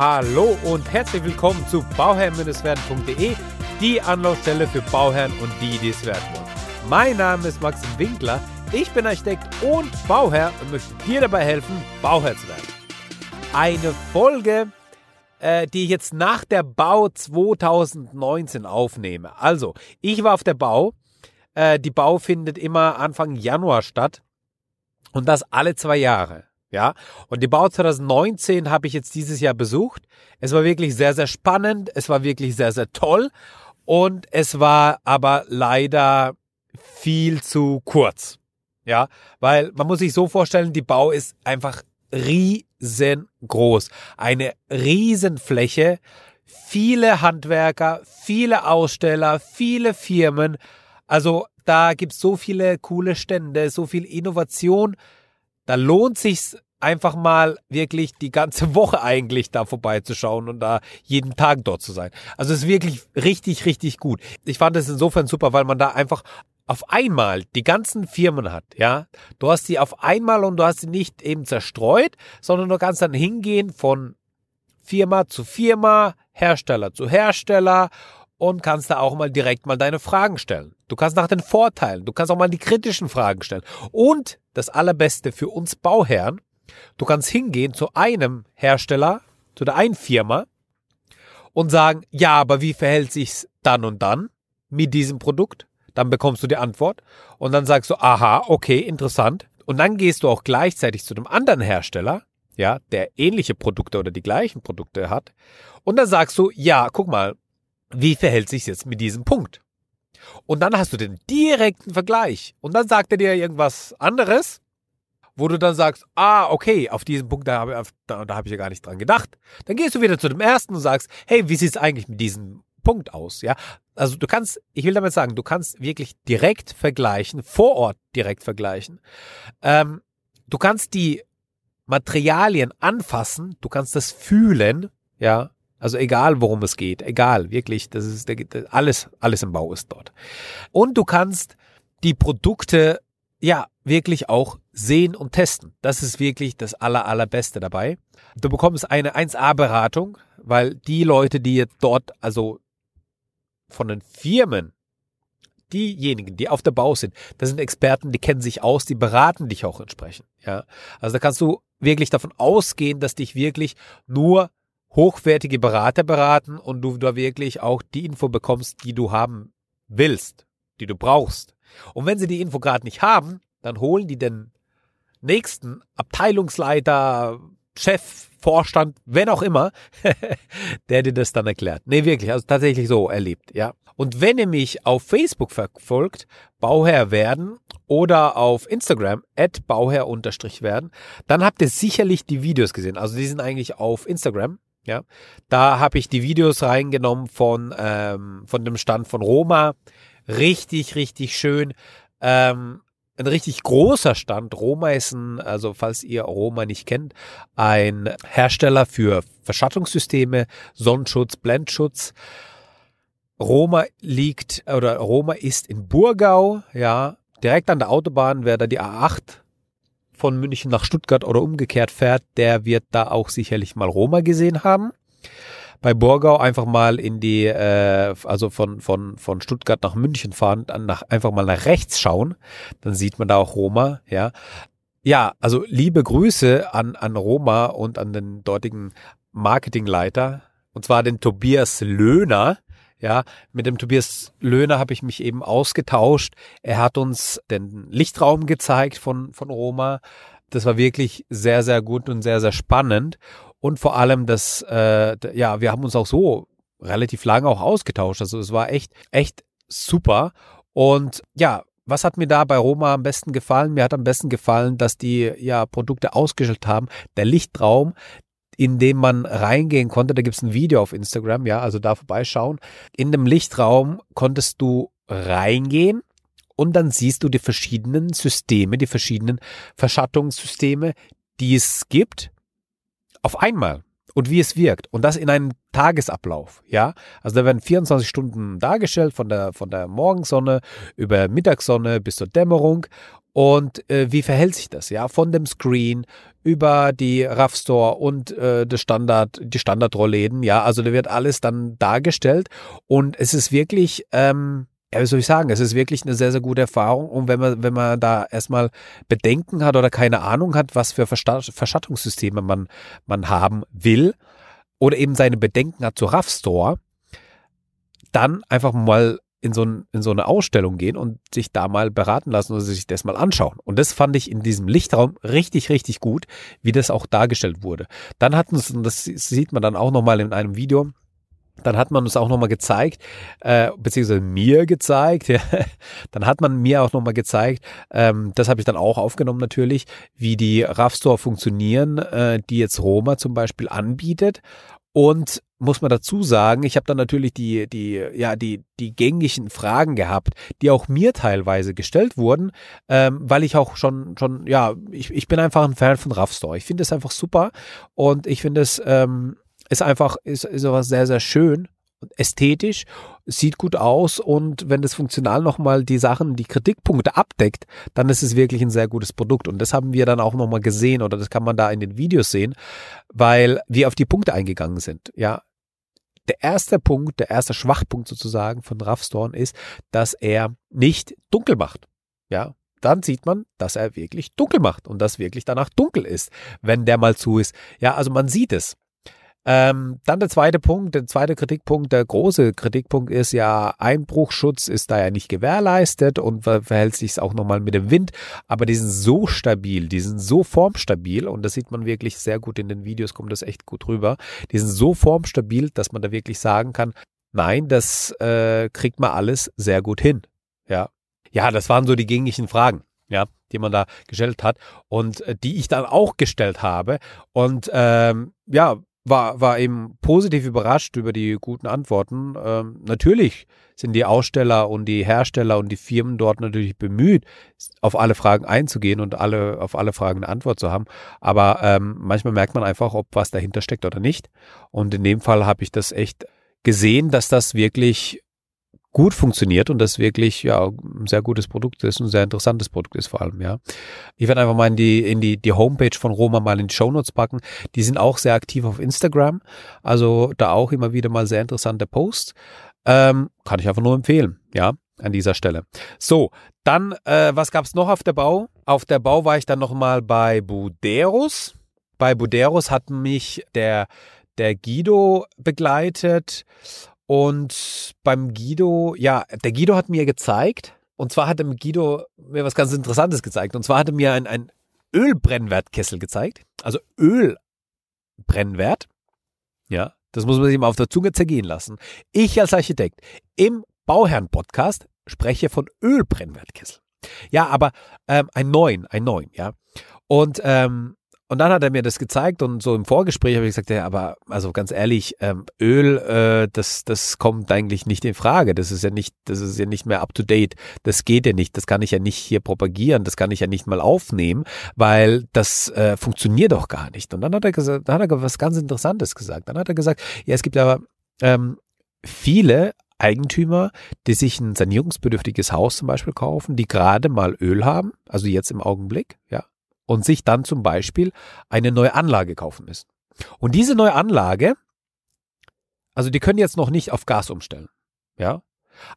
Hallo und herzlich willkommen zu bauherr-werden.de, die Anlaufstelle für Bauherren und die, die es werden wollen. Mein Name ist Maxim Winkler, ich bin Architekt und Bauherr und möchte dir dabei helfen, Bauherr zu werden. Eine Folge, äh, die ich jetzt nach der Bau 2019 aufnehme. Also, ich war auf der Bau. Äh, die Bau findet immer Anfang Januar statt und das alle zwei Jahre. Ja, und die Bau 2019 habe ich jetzt dieses Jahr besucht. Es war wirklich sehr, sehr spannend. Es war wirklich sehr, sehr toll. Und es war aber leider viel zu kurz. Ja, weil man muss sich so vorstellen, die Bau ist einfach riesengroß. Eine Riesenfläche. Viele Handwerker, viele Aussteller, viele Firmen. Also da gibt es so viele coole Stände, so viel Innovation da lohnt sich einfach mal wirklich die ganze Woche eigentlich da vorbeizuschauen und da jeden Tag dort zu sein. Also es ist wirklich richtig, richtig gut. Ich fand es insofern super, weil man da einfach auf einmal die ganzen Firmen hat, ja. Du hast sie auf einmal und du hast sie nicht eben zerstreut, sondern du kannst dann hingehen von Firma zu Firma, Hersteller zu Hersteller und kannst da auch mal direkt mal deine Fragen stellen. Du kannst nach den Vorteilen, du kannst auch mal die kritischen Fragen stellen. Und das Allerbeste für uns Bauherren, du kannst hingehen zu einem Hersteller, zu der einen Firma und sagen, ja, aber wie verhält sich's dann und dann mit diesem Produkt? Dann bekommst du die Antwort und dann sagst du, aha, okay, interessant. Und dann gehst du auch gleichzeitig zu dem anderen Hersteller, ja, der ähnliche Produkte oder die gleichen Produkte hat. Und dann sagst du, ja, guck mal, wie verhält sich jetzt mit diesem Punkt? Und dann hast du den direkten Vergleich. Und dann sagt er dir irgendwas anderes, wo du dann sagst, ah, okay, auf diesen Punkt, da habe da, da hab ich ja gar nicht dran gedacht. Dann gehst du wieder zu dem ersten und sagst, hey, wie sieht es eigentlich mit diesem Punkt aus? Ja, also du kannst, ich will damit sagen, du kannst wirklich direkt vergleichen, vor Ort direkt vergleichen. Ähm, du kannst die Materialien anfassen, du kannst das fühlen, ja, also egal, worum es geht, egal, wirklich, das ist alles, alles im Bau ist dort. Und du kannst die Produkte ja wirklich auch sehen und testen. Das ist wirklich das aller, allerbeste dabei. Du bekommst eine 1A-Beratung, weil die Leute, die jetzt dort, also von den Firmen, diejenigen, die auf der Bau sind, das sind Experten, die kennen sich aus, die beraten dich auch entsprechend. Ja, also da kannst du wirklich davon ausgehen, dass dich wirklich nur hochwertige Berater beraten und du da wirklich auch die Info bekommst, die du haben willst, die du brauchst. Und wenn sie die Info gerade nicht haben, dann holen die den nächsten Abteilungsleiter, Chef, Vorstand, wenn auch immer, der dir das dann erklärt. Nee, wirklich, also tatsächlich so erlebt, ja. Und wenn ihr mich auf Facebook verfolgt, Bauherr werden oder auf Instagram, at Bauherr werden, dann habt ihr sicherlich die Videos gesehen. Also die sind eigentlich auf Instagram ja, da habe ich die Videos reingenommen von, ähm, von dem Stand von Roma. Richtig, richtig schön. Ähm, ein richtig großer Stand. Roma ist ein, also falls ihr Roma nicht kennt, ein Hersteller für Verschattungssysteme, Sonnenschutz, Blendschutz. Roma liegt oder Roma ist in Burgau, ja, direkt an der Autobahn, wer da die A8 von München nach Stuttgart oder umgekehrt fährt, der wird da auch sicherlich mal Roma gesehen haben. Bei Borgau einfach mal in die, äh, also von, von, von Stuttgart nach München fahren, dann nach, einfach mal nach rechts schauen, dann sieht man da auch Roma, ja. Ja, also liebe Grüße an, an Roma und an den dortigen Marketingleiter, und zwar den Tobias Löhner, ja, mit dem Tobias Löhner habe ich mich eben ausgetauscht. Er hat uns den Lichtraum gezeigt von, von Roma. Das war wirklich sehr, sehr gut und sehr, sehr spannend. Und vor allem das, äh, ja, wir haben uns auch so relativ lange auch ausgetauscht. Also es war echt, echt super. Und ja, was hat mir da bei Roma am besten gefallen? Mir hat am besten gefallen, dass die ja Produkte ausgestellt haben. Der Lichtraum, in dem man reingehen konnte. Da gibt es ein Video auf Instagram, ja, also da vorbeischauen. In dem Lichtraum konntest du reingehen und dann siehst du die verschiedenen Systeme, die verschiedenen Verschattungssysteme, die es gibt, auf einmal und wie es wirkt. Und das in einem Tagesablauf, ja. Also da werden 24 Stunden dargestellt von der, von der Morgensonne über Mittagssonne bis zur Dämmerung Und äh, wie verhält sich das? Ja, von dem Screen über die RAV Store und äh, das Standard, die Standardrollläden. Ja, also da wird alles dann dargestellt und es ist wirklich, ähm, ja, wie soll ich sagen, es ist wirklich eine sehr, sehr gute Erfahrung. Und wenn man, wenn man da erstmal Bedenken hat oder keine Ahnung hat, was für Verschattungssysteme man, man haben will oder eben seine Bedenken hat zur RAV Store, dann einfach mal in so, ein, in so eine Ausstellung gehen und sich da mal beraten lassen oder sich das mal anschauen. Und das fand ich in diesem Lichtraum richtig, richtig gut, wie das auch dargestellt wurde. Dann hat uns, und das sieht man dann auch nochmal in einem Video, dann hat man uns auch nochmal gezeigt, äh, beziehungsweise mir gezeigt, ja, dann hat man mir auch nochmal gezeigt, ähm, das habe ich dann auch aufgenommen natürlich, wie die RAV Store funktionieren, äh, die jetzt Roma zum Beispiel anbietet und muss man dazu sagen, ich habe dann natürlich die, die, ja, die, die gängigen Fragen gehabt, die auch mir teilweise gestellt wurden, ähm, weil ich auch schon, schon, ja, ich, ich bin einfach ein Fan von Rough Store. Ich finde es einfach super und ich finde es ähm, ist einfach, ist, ist was sehr, sehr schön ästhetisch, sieht gut aus und wenn das funktional nochmal die Sachen, die Kritikpunkte abdeckt, dann ist es wirklich ein sehr gutes Produkt. Und das haben wir dann auch nochmal gesehen oder das kann man da in den Videos sehen, weil wir auf die Punkte eingegangen sind. Ja, der erste Punkt, der erste Schwachpunkt sozusagen von Raffstorn ist, dass er nicht dunkel macht. Ja, dann sieht man, dass er wirklich dunkel macht und dass wirklich danach dunkel ist, wenn der mal zu ist. Ja, also man sieht es. Ähm, dann der zweite Punkt, der zweite Kritikpunkt, der große Kritikpunkt ist ja, Einbruchschutz ist da ja nicht gewährleistet und verhält sich auch nochmal mit dem Wind, aber die sind so stabil, die sind so formstabil und das sieht man wirklich sehr gut in den Videos, kommt das echt gut rüber. Die sind so formstabil, dass man da wirklich sagen kann, nein, das äh, kriegt man alles sehr gut hin. Ja. Ja, das waren so die gängigen Fragen ja, die man da gestellt hat und äh, die ich dann auch gestellt habe. Und ähm, ja, war, war eben positiv überrascht über die guten Antworten. Ähm, natürlich sind die Aussteller und die Hersteller und die Firmen dort natürlich bemüht, auf alle Fragen einzugehen und alle, auf alle Fragen eine Antwort zu haben. Aber ähm, manchmal merkt man einfach, ob was dahinter steckt oder nicht. Und in dem Fall habe ich das echt gesehen, dass das wirklich gut funktioniert und das wirklich ja ein sehr gutes Produkt ist, ein sehr interessantes Produkt ist vor allem, ja. Ich werde einfach mal in die, in die, die Homepage von Roma mal in die Shownotes packen. Die sind auch sehr aktiv auf Instagram, also da auch immer wieder mal sehr interessante Posts. Ähm, kann ich einfach nur empfehlen, ja, an dieser Stelle. So, dann, äh, was gab's noch auf der Bau? Auf der Bau war ich dann nochmal bei Buderus. Bei Buderus hat mich der, der Guido begleitet und beim Guido, ja, der Guido hat mir gezeigt, und zwar hat er Guido mir was ganz Interessantes gezeigt. Und zwar hat er mir ein, ein Ölbrennwertkessel gezeigt. Also Ölbrennwert. Ja, das muss man sich mal auf der Zunge zergehen lassen. Ich als Architekt im Bauherren-Podcast spreche von Ölbrennwertkessel. Ja, aber ähm, ein neuen, ein neuen, ja. Und ähm, und dann hat er mir das gezeigt und so im Vorgespräch habe ich gesagt, ja, aber also ganz ehrlich, ähm, Öl, äh, das, das kommt eigentlich nicht in Frage. Das ist ja nicht, das ist ja nicht mehr up to date. Das geht ja nicht. Das kann ich ja nicht hier propagieren. Das kann ich ja nicht mal aufnehmen, weil das äh, funktioniert doch gar nicht. Und dann hat er gesagt, dann hat er was ganz Interessantes gesagt. Dann hat er gesagt, ja, es gibt aber ähm, viele Eigentümer, die sich ein sanierungsbedürftiges Haus zum Beispiel kaufen, die gerade mal Öl haben, also jetzt im Augenblick, ja, und sich dann zum Beispiel eine neue Anlage kaufen müssen. Und diese neue Anlage, also die können jetzt noch nicht auf Gas umstellen, ja,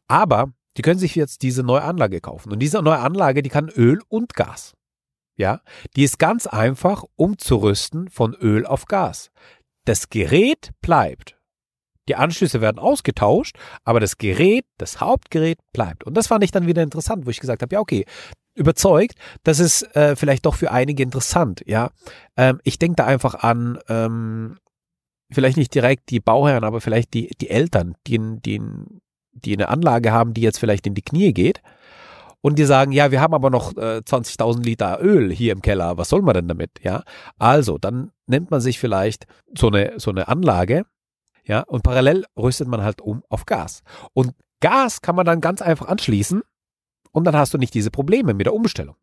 aber die können sich jetzt diese neue Anlage kaufen. Und diese neue Anlage, die kann Öl und Gas. Ja, die ist ganz einfach umzurüsten von Öl auf Gas. Das Gerät bleibt. Die Anschlüsse werden ausgetauscht, aber das Gerät, das Hauptgerät bleibt. Und das fand ich dann wieder interessant, wo ich gesagt habe, ja, okay, überzeugt, das ist äh, vielleicht doch für einige interessant, ja. Ähm, ich denke da einfach an, ähm, vielleicht nicht direkt die Bauherren, aber vielleicht die, die Eltern, die, die, die eine Anlage haben, die jetzt vielleicht in die Knie geht und die sagen, ja, wir haben aber noch äh, 20.000 Liter Öl hier im Keller, was soll man denn damit, ja? Also, dann nimmt man sich vielleicht so eine, so eine Anlage, ja, und parallel rüstet man halt um auf Gas. Und Gas kann man dann ganz einfach anschließen und dann hast du nicht diese Probleme mit der Umstellung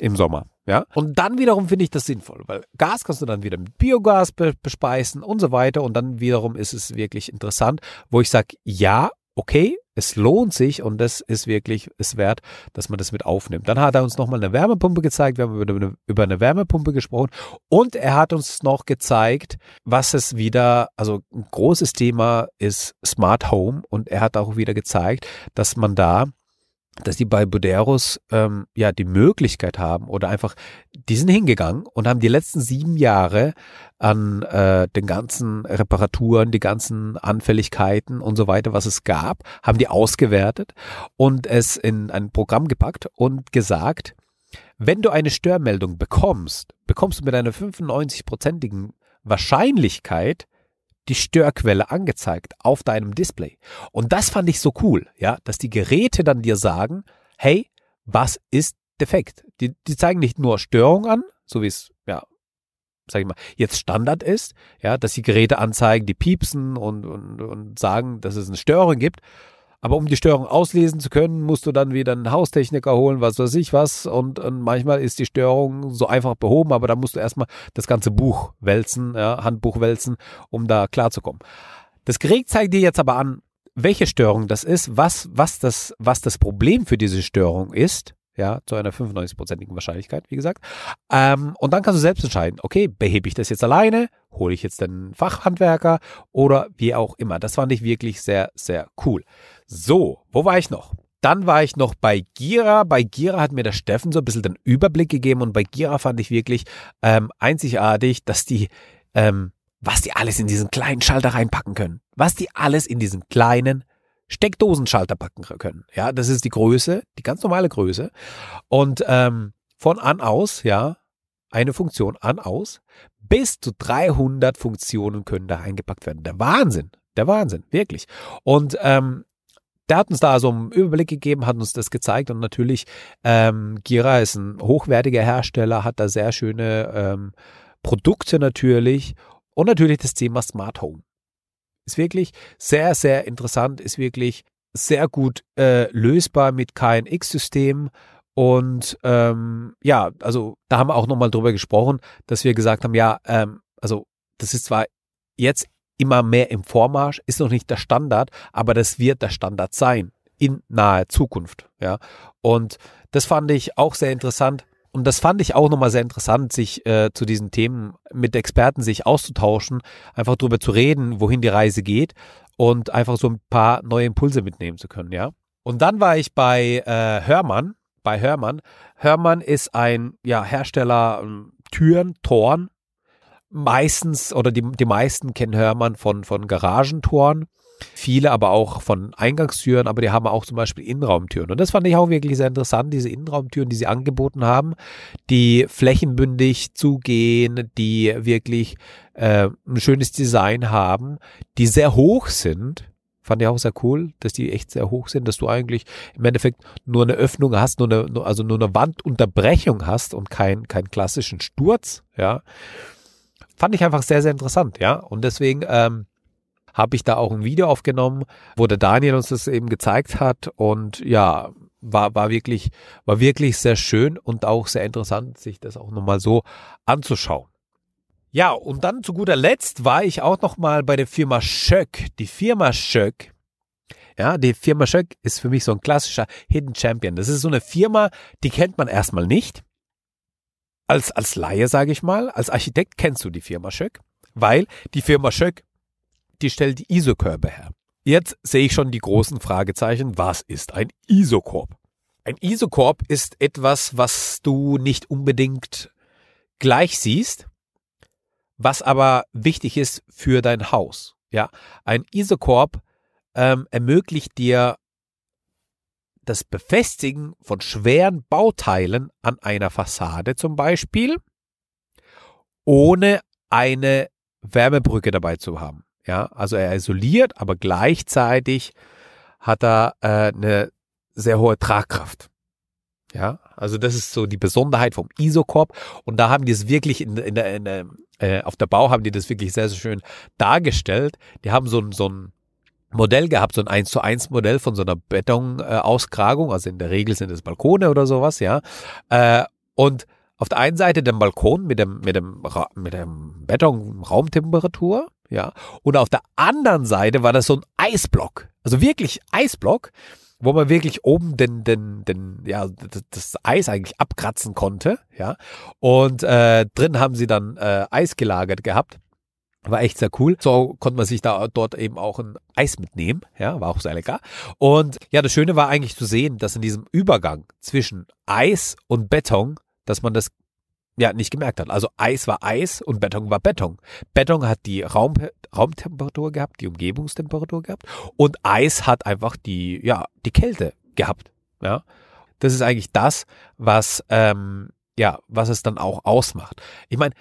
im Sommer. Ja? Und dann wiederum finde ich das sinnvoll, weil Gas kannst du dann wieder mit Biogas be bespeisen und so weiter. Und dann wiederum ist es wirklich interessant, wo ich sage, ja, okay, es lohnt sich und das ist wirklich es wert, dass man das mit aufnimmt. Dann hat er uns nochmal eine Wärmepumpe gezeigt, wir haben über eine, über eine Wärmepumpe gesprochen und er hat uns noch gezeigt, was es wieder, also ein großes Thema ist Smart Home und er hat auch wieder gezeigt, dass man da dass die bei Buderus ähm, ja die Möglichkeit haben oder einfach, die sind hingegangen und haben die letzten sieben Jahre an äh, den ganzen Reparaturen, die ganzen Anfälligkeiten und so weiter, was es gab, haben die ausgewertet und es in ein Programm gepackt und gesagt, wenn du eine Störmeldung bekommst, bekommst du mit einer 95-prozentigen Wahrscheinlichkeit die Störquelle angezeigt auf deinem Display. Und das fand ich so cool, ja, dass die Geräte dann dir sagen, hey, was ist defekt? Die, die zeigen nicht nur Störung an, so wie es, ja, sag ich mal, jetzt Standard ist, ja, dass die Geräte anzeigen, die piepsen und, und, und sagen, dass es eine Störung gibt, aber um die Störung auslesen zu können, musst du dann wieder einen Haustechniker holen, was weiß ich was. Und, und manchmal ist die Störung so einfach behoben, aber da musst du erstmal das ganze Buch wälzen, ja, Handbuch wälzen, um da klarzukommen. Das Gerät zeigt dir jetzt aber an, welche Störung das ist, was, was, das, was das Problem für diese Störung ist ja, zu einer 95-prozentigen Wahrscheinlichkeit, wie gesagt. Ähm, und dann kannst du selbst entscheiden, okay, behebe ich das jetzt alleine, hole ich jetzt den Fachhandwerker oder wie auch immer. Das fand ich wirklich sehr, sehr cool. So, wo war ich noch? Dann war ich noch bei Gira. Bei Gira hat mir der Steffen so ein bisschen den Überblick gegeben und bei Gira fand ich wirklich ähm, einzigartig, dass die, ähm, was die alles in diesen kleinen Schalter reinpacken können. Was die alles in diesen kleinen Steckdosenschalter packen können. Ja, das ist die Größe, die ganz normale Größe. Und ähm, von an aus, ja, eine Funktion an aus, bis zu 300 Funktionen können da eingepackt werden. Der Wahnsinn, der Wahnsinn, wirklich. Und ähm, der hat uns da so einen Überblick gegeben, hat uns das gezeigt und natürlich, ähm, Gira ist ein hochwertiger Hersteller, hat da sehr schöne ähm, Produkte natürlich und natürlich das Thema Smart Home. Ist wirklich sehr, sehr interessant, ist wirklich sehr gut äh, lösbar mit KNX-Systemen. Und ähm, ja, also da haben wir auch nochmal drüber gesprochen, dass wir gesagt haben, ja, ähm, also das ist zwar jetzt immer mehr im Vormarsch, ist noch nicht der Standard, aber das wird der Standard sein in naher Zukunft. Ja. Und das fand ich auch sehr interessant. Und das fand ich auch nochmal sehr interessant, sich äh, zu diesen Themen mit Experten sich auszutauschen, einfach darüber zu reden, wohin die Reise geht und einfach so ein paar neue Impulse mitnehmen zu können, ja. Und dann war ich bei äh, Hörmann, bei Hörmann. Hörmann ist ein ja, Hersteller ähm, Türen, Toren, meistens oder die, die meisten kennen Hörmann von, von Garagentoren. Viele aber auch von Eingangstüren, aber die haben auch zum Beispiel Innenraumtüren. Und das fand ich auch wirklich sehr interessant, diese Innenraumtüren, die sie angeboten haben, die flächenbündig zugehen, die wirklich äh, ein schönes Design haben, die sehr hoch sind. Fand ich auch sehr cool, dass die echt sehr hoch sind, dass du eigentlich im Endeffekt nur eine Öffnung hast, nur eine, also nur eine Wandunterbrechung hast und keinen kein klassischen Sturz, ja fand ich einfach sehr, sehr interessant, ja. Und deswegen ähm, habe ich da auch ein Video aufgenommen, wo der Daniel uns das eben gezeigt hat. Und ja, war, war wirklich, war wirklich sehr schön und auch sehr interessant, sich das auch nochmal so anzuschauen. Ja, und dann zu guter Letzt war ich auch nochmal bei der Firma Schöck. Die Firma Schöck, ja, die Firma Schöck ist für mich so ein klassischer Hidden Champion. Das ist so eine Firma, die kennt man erstmal nicht als, als Laie, sage ich mal, als Architekt kennst du die Firma Schöck, weil die Firma Schöck, die stellt die Isokörbe her. Jetzt sehe ich schon die großen Fragezeichen. Was ist ein Isokorb? Ein Isokorb ist etwas, was du nicht unbedingt gleich siehst, was aber wichtig ist für dein Haus. Ja, ein Isokorb ähm, ermöglicht dir das Befestigen von schweren Bauteilen an einer Fassade zum Beispiel, ohne eine Wärmebrücke dabei zu haben. Ja, also er isoliert, aber gleichzeitig hat er äh, eine sehr hohe Tragkraft. Ja, also das ist so die Besonderheit vom Isokorb und da haben die es wirklich in, in in der äh, auf der Bau haben die das wirklich sehr, sehr schön dargestellt. Die haben so ein, so ein Modell gehabt, so ein 1 zu 1 Modell von so einer Betonauskragung, also in der Regel sind es Balkone oder sowas, ja. Äh, und auf der einen Seite den Balkon mit dem, mit dem, mit dem Beton Raumtemperatur, ja. Und auf der anderen Seite war das so ein Eisblock. Also wirklich Eisblock, wo man wirklich oben den, den, den, ja, das Eis eigentlich abkratzen konnte, ja. Und äh, drin haben sie dann äh, Eis gelagert gehabt. War echt sehr cool. So konnte man sich da dort eben auch ein Eis mitnehmen. Ja, war auch sehr lecker. Und ja, das Schöne war eigentlich zu sehen, dass in diesem Übergang zwischen Eis und Beton, dass man das ja nicht gemerkt hat. Also Eis war Eis und Beton war Beton. Beton hat die Raum, Raumtemperatur gehabt, die Umgebungstemperatur gehabt und Eis hat einfach die ja die Kälte gehabt. Ja, das ist eigentlich das, was ähm, ja was es dann auch ausmacht. Ich meine,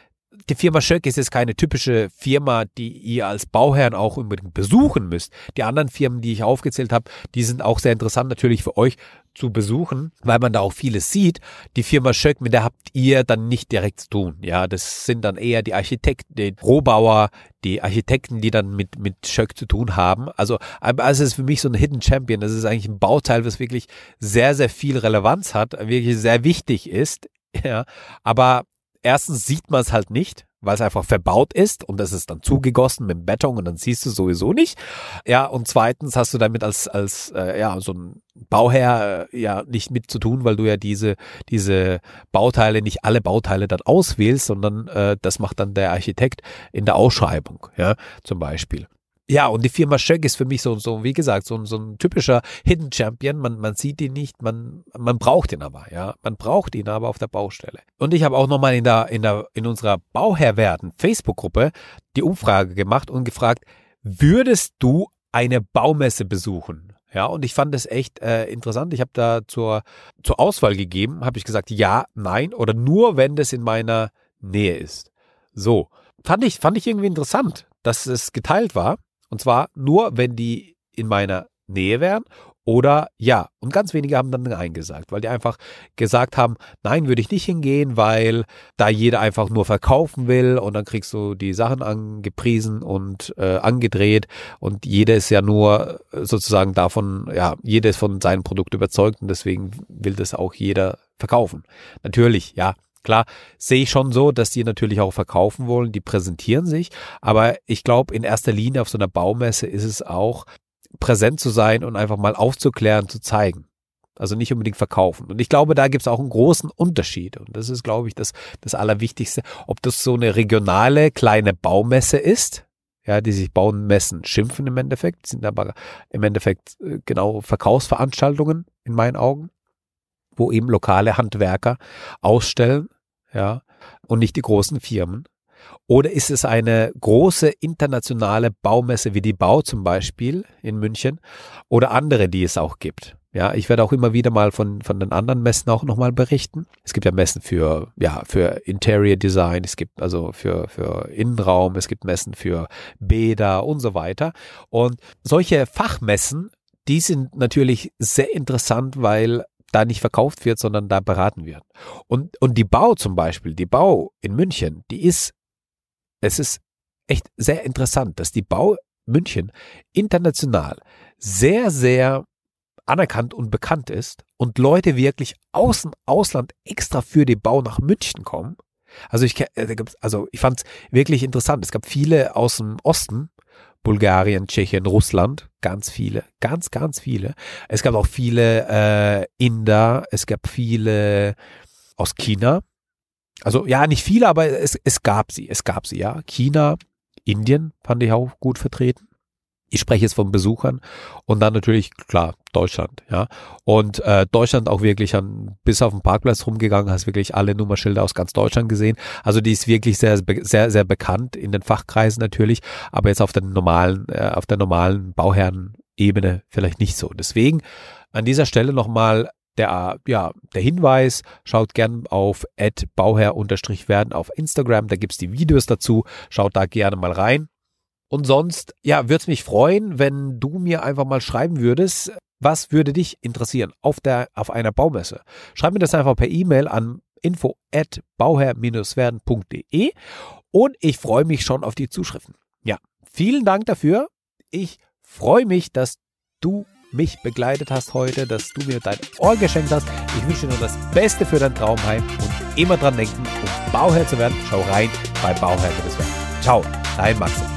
die Firma Schöck ist jetzt keine typische Firma, die ihr als Bauherrn auch unbedingt besuchen müsst. Die anderen Firmen, die ich aufgezählt habe, die sind auch sehr interessant natürlich für euch zu besuchen, weil man da auch vieles sieht. Die Firma Schöck, mit der habt ihr dann nicht direkt zu tun. Ja, das sind dann eher die Architekten, die Rohbauer, die Architekten, die dann mit, mit Schöck zu tun haben. Also, also es ist für mich so ein Hidden Champion. Das ist eigentlich ein Bauteil, was wirklich sehr, sehr viel Relevanz hat, wirklich sehr wichtig ist. Ja, aber erstens sieht man es halt nicht, weil es einfach verbaut ist und es ist dann zugegossen mit Beton und dann siehst du sowieso nicht. Ja, und zweitens hast du damit als, als äh, ja, so ein Bauherr äh, ja nicht mit zu tun, weil du ja diese, diese Bauteile, nicht alle Bauteile dann auswählst, sondern äh, das macht dann der Architekt in der Ausschreibung, ja, zum Beispiel. Ja, und die Firma Schöck ist für mich so, so wie gesagt, so, so ein typischer Hidden Champion. Man, man sieht ihn nicht, man, man braucht ihn aber, ja. Man braucht ihn aber auf der Baustelle. Und ich habe auch nochmal in der, in der, in unserer Bauherrwerden Facebook-Gruppe die Umfrage gemacht und gefragt, würdest du eine Baumesse besuchen? Ja, und ich fand das echt äh, interessant. Ich habe da zur, zur Auswahl gegeben, habe ich gesagt, ja, nein oder nur, wenn das in meiner Nähe ist. So, fand ich, fand ich irgendwie interessant, dass es geteilt war. Und zwar nur, wenn die in meiner Nähe wären oder ja. Und ganz wenige haben dann Nein gesagt, weil die einfach gesagt haben, nein, würde ich nicht hingehen, weil da jeder einfach nur verkaufen will und dann kriegst du die Sachen angepriesen und äh, angedreht und jeder ist ja nur sozusagen davon, ja, jeder ist von seinem Produkt überzeugt und deswegen will das auch jeder verkaufen. Natürlich, ja, Klar, sehe ich schon so, dass die natürlich auch verkaufen wollen, die präsentieren sich, aber ich glaube, in erster Linie auf so einer Baumesse ist es auch, präsent zu sein und einfach mal aufzuklären, zu zeigen. Also nicht unbedingt verkaufen. Und ich glaube, da gibt es auch einen großen Unterschied. Und das ist, glaube ich, das, das Allerwichtigste. Ob das so eine regionale kleine Baumesse ist, ja, die sich Baumessen schimpfen im Endeffekt, sind aber im Endeffekt äh, genau Verkaufsveranstaltungen in meinen Augen, wo eben lokale Handwerker ausstellen ja, und nicht die großen Firmen? Oder ist es eine große internationale Baumesse wie die Bau zum Beispiel in München oder andere, die es auch gibt? Ja, ich werde auch immer wieder mal von, von den anderen Messen auch nochmal berichten. Es gibt ja Messen für, ja, für Interior Design, es gibt also für, für Innenraum, es gibt Messen für Bäder und so weiter. Und solche Fachmessen, die sind natürlich sehr interessant, weil da nicht verkauft wird, sondern da beraten wird. Und, und die Bau zum Beispiel, die Bau in München, die ist, es ist echt sehr interessant, dass die Bau München international sehr, sehr anerkannt und bekannt ist und Leute wirklich aus dem Ausland extra für die Bau nach München kommen. Also ich, äh, also ich fand es wirklich interessant. Es gab viele aus dem Osten, Bulgarien, Tschechien, Russland, ganz viele, ganz, ganz viele. Es gab auch viele äh, Inder, es gab viele aus China. Also ja, nicht viele, aber es, es gab sie, es gab sie, ja. China, Indien fand ich auch gut vertreten. Ich spreche jetzt von Besuchern und dann natürlich, klar, Deutschland, ja. Und äh, Deutschland auch wirklich an, bis auf den Parkplatz rumgegangen, hast wirklich alle Nummerschilder aus ganz Deutschland gesehen. Also die ist wirklich sehr, sehr, sehr bekannt in den Fachkreisen natürlich, aber jetzt auf der normalen, äh, auf der normalen Bauherrenebene vielleicht nicht so. Deswegen an dieser Stelle nochmal der, ja, der Hinweis, schaut gern auf bauherr-werden auf Instagram, da gibt's die Videos dazu, schaut da gerne mal rein. Und sonst, ja, würde es mich freuen, wenn du mir einfach mal schreiben würdest, was würde dich interessieren auf, der, auf einer Baumesse? Schreib mir das einfach per E-Mail an info at bauherr-werden.de und ich freue mich schon auf die Zuschriften. Ja, vielen Dank dafür. Ich freue mich, dass du mich begleitet hast heute, dass du mir dein Ohr geschenkt hast. Ich wünsche dir nur das Beste für dein Traumheim und immer dran denken, um Bauherr zu werden, schau rein bei Bauherr. Ciao, dein Maxim.